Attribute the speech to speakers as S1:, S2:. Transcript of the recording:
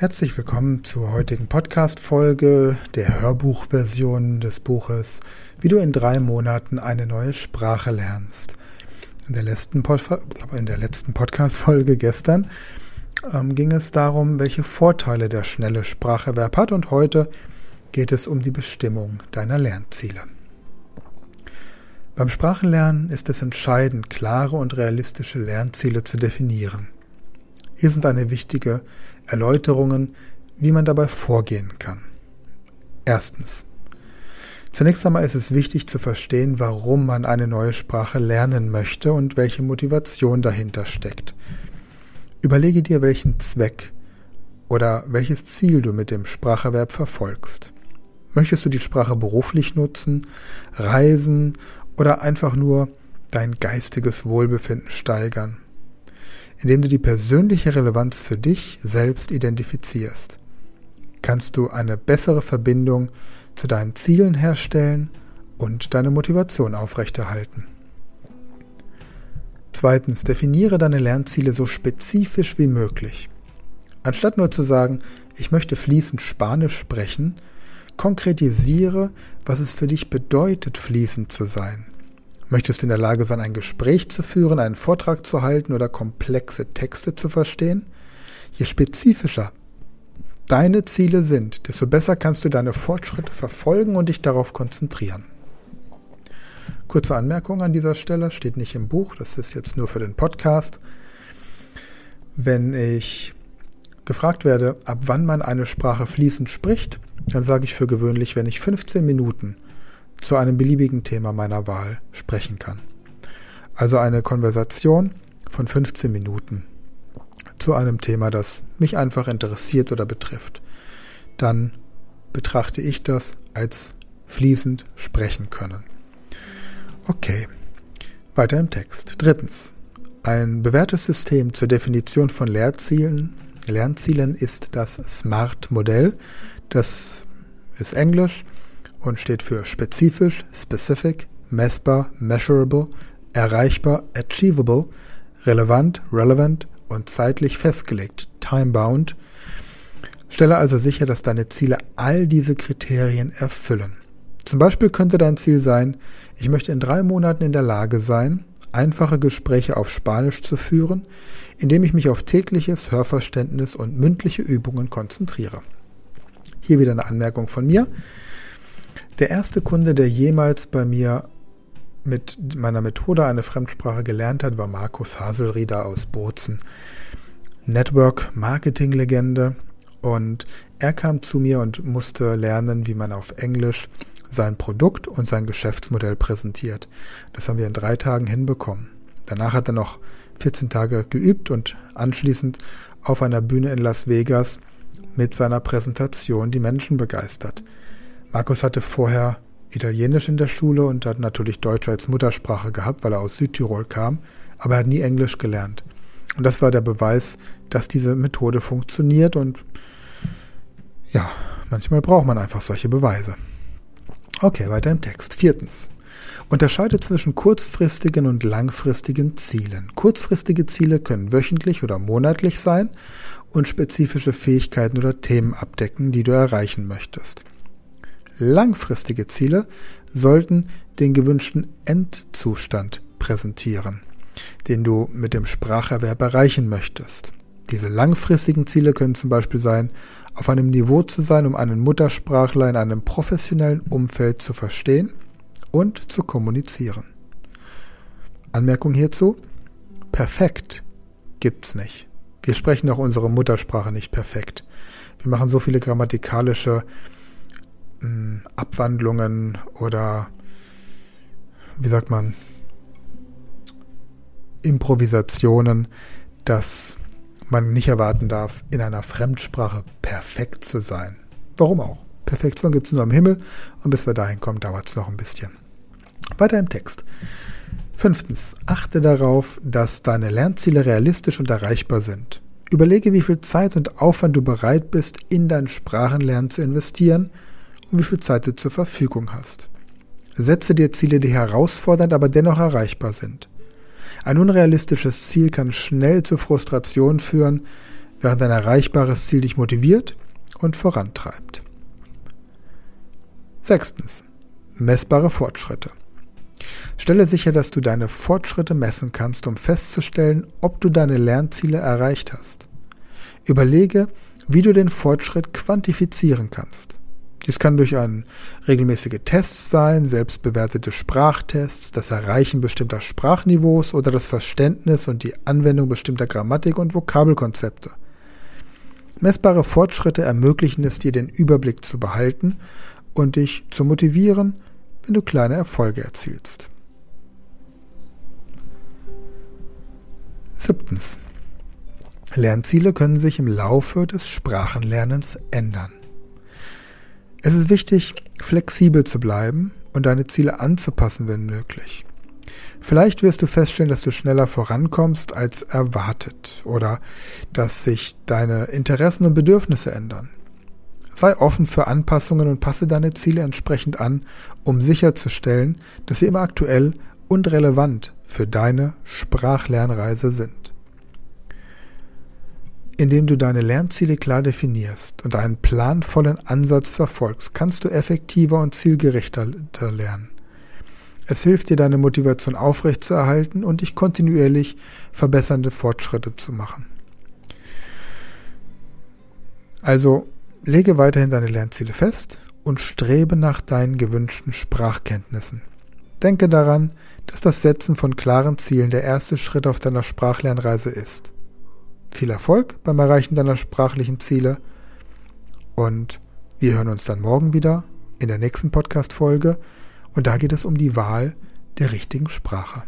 S1: Herzlich willkommen zur heutigen Podcast-Folge der Hörbuchversion des Buches Wie du in drei Monaten eine neue Sprache lernst. In der letzten, letzten Podcast-Folge gestern ähm, ging es darum, welche Vorteile der schnelle Spracherwerb hat und heute geht es um die Bestimmung deiner Lernziele. Beim Sprachenlernen ist es entscheidend, klare und realistische Lernziele zu definieren. Hier sind eine wichtige Erläuterungen, wie man dabei vorgehen kann. Erstens. Zunächst einmal ist es wichtig zu verstehen, warum man eine neue Sprache lernen möchte und welche Motivation dahinter steckt. Überlege dir, welchen Zweck oder welches Ziel du mit dem Spracherwerb verfolgst. Möchtest du die Sprache beruflich nutzen, reisen oder einfach nur dein geistiges Wohlbefinden steigern? Indem du die persönliche Relevanz für dich selbst identifizierst. Kannst du eine bessere Verbindung zu deinen Zielen herstellen und deine Motivation aufrechterhalten. Zweitens, definiere deine Lernziele so spezifisch wie möglich. Anstatt nur zu sagen, ich möchte fließend Spanisch sprechen, konkretisiere, was es für dich bedeutet, fließend zu sein. Möchtest du in der Lage sein, ein Gespräch zu führen, einen Vortrag zu halten oder komplexe Texte zu verstehen? Je spezifischer deine Ziele sind, desto besser kannst du deine Fortschritte verfolgen und dich darauf konzentrieren. Kurze Anmerkung an dieser Stelle, steht nicht im Buch, das ist jetzt nur für den Podcast. Wenn ich gefragt werde, ab wann man eine Sprache fließend spricht, dann sage ich für gewöhnlich, wenn ich 15 Minuten zu einem beliebigen Thema meiner Wahl sprechen kann. Also eine Konversation von 15 Minuten zu einem Thema, das mich einfach interessiert oder betrifft. Dann betrachte ich das als fließend sprechen können. Okay, weiter im Text. Drittens. Ein bewährtes System zur Definition von Lehrzielen, Lernzielen ist das SMART-Modell. Das ist Englisch und steht für spezifisch, specific, messbar, measurable, erreichbar, achievable, relevant, relevant und zeitlich festgelegt, time-bound. Stelle also sicher, dass deine Ziele all diese Kriterien erfüllen. Zum Beispiel könnte dein Ziel sein, ich möchte in drei Monaten in der Lage sein, einfache Gespräche auf Spanisch zu führen, indem ich mich auf tägliches Hörverständnis und mündliche Übungen konzentriere. Hier wieder eine Anmerkung von mir. Der erste Kunde, der jemals bei mir mit meiner Methode eine Fremdsprache gelernt hat, war Markus Haselrieder aus Bozen. Network Marketing Legende und er kam zu mir und musste lernen, wie man auf Englisch sein Produkt und sein Geschäftsmodell präsentiert. Das haben wir in drei Tagen hinbekommen. Danach hat er noch 14 Tage geübt und anschließend auf einer Bühne in Las Vegas mit seiner Präsentation die Menschen begeistert. Markus hatte vorher Italienisch in der Schule und hat natürlich Deutsch als Muttersprache gehabt, weil er aus Südtirol kam, aber er hat nie Englisch gelernt. Und das war der Beweis, dass diese Methode funktioniert und ja, manchmal braucht man einfach solche Beweise. Okay, weiter im Text. Viertens. Unterscheide zwischen kurzfristigen und langfristigen Zielen. Kurzfristige Ziele können wöchentlich oder monatlich sein und spezifische Fähigkeiten oder Themen abdecken, die du erreichen möchtest. Langfristige Ziele sollten den gewünschten Endzustand präsentieren, den du mit dem Spracherwerb erreichen möchtest. Diese langfristigen Ziele können zum Beispiel sein, auf einem Niveau zu sein, um einen Muttersprachler in einem professionellen Umfeld zu verstehen und zu kommunizieren. Anmerkung hierzu? Perfekt gibt's nicht. Wir sprechen auch unsere Muttersprache nicht perfekt. Wir machen so viele grammatikalische Abwandlungen oder wie sagt man, Improvisationen, dass man nicht erwarten darf, in einer Fremdsprache perfekt zu sein. Warum auch? Perfektion gibt es nur am Himmel und bis wir dahin kommen, dauert es noch ein bisschen. Weiter im Text. Fünftens, achte darauf, dass deine Lernziele realistisch und erreichbar sind. Überlege, wie viel Zeit und Aufwand du bereit bist, in dein Sprachenlernen zu investieren – und wie viel Zeit du zur Verfügung hast. Setze dir Ziele, die herausfordernd, aber dennoch erreichbar sind. Ein unrealistisches Ziel kann schnell zu Frustration führen, während ein erreichbares Ziel dich motiviert und vorantreibt. Sechstens. Messbare Fortschritte. Stelle sicher, dass du deine Fortschritte messen kannst, um festzustellen, ob du deine Lernziele erreicht hast. Überlege, wie du den Fortschritt quantifizieren kannst. Dies kann durch ein regelmäßige Tests sein, selbstbewertete Sprachtests, das Erreichen bestimmter Sprachniveaus oder das Verständnis und die Anwendung bestimmter Grammatik- und Vokabelkonzepte. Messbare Fortschritte ermöglichen es dir, den Überblick zu behalten und dich zu motivieren, wenn du kleine Erfolge erzielst. Siebtens. Lernziele können sich im Laufe des Sprachenlernens ändern. Es ist wichtig, flexibel zu bleiben und deine Ziele anzupassen, wenn möglich. Vielleicht wirst du feststellen, dass du schneller vorankommst als erwartet oder dass sich deine Interessen und Bedürfnisse ändern. Sei offen für Anpassungen und passe deine Ziele entsprechend an, um sicherzustellen, dass sie immer aktuell und relevant für deine Sprachlernreise sind. Indem du deine Lernziele klar definierst und einen planvollen Ansatz verfolgst, kannst du effektiver und zielgerichter lernen. Es hilft dir, deine Motivation aufrechtzuerhalten und dich kontinuierlich verbessernde Fortschritte zu machen. Also Lege weiterhin deine Lernziele fest und strebe nach deinen gewünschten Sprachkenntnissen. Denke daran, dass das Setzen von klaren Zielen der erste Schritt auf deiner Sprachlernreise ist. Viel Erfolg beim Erreichen deiner sprachlichen Ziele und wir hören uns dann morgen wieder in der nächsten Podcast-Folge und da geht es um die Wahl der richtigen Sprache.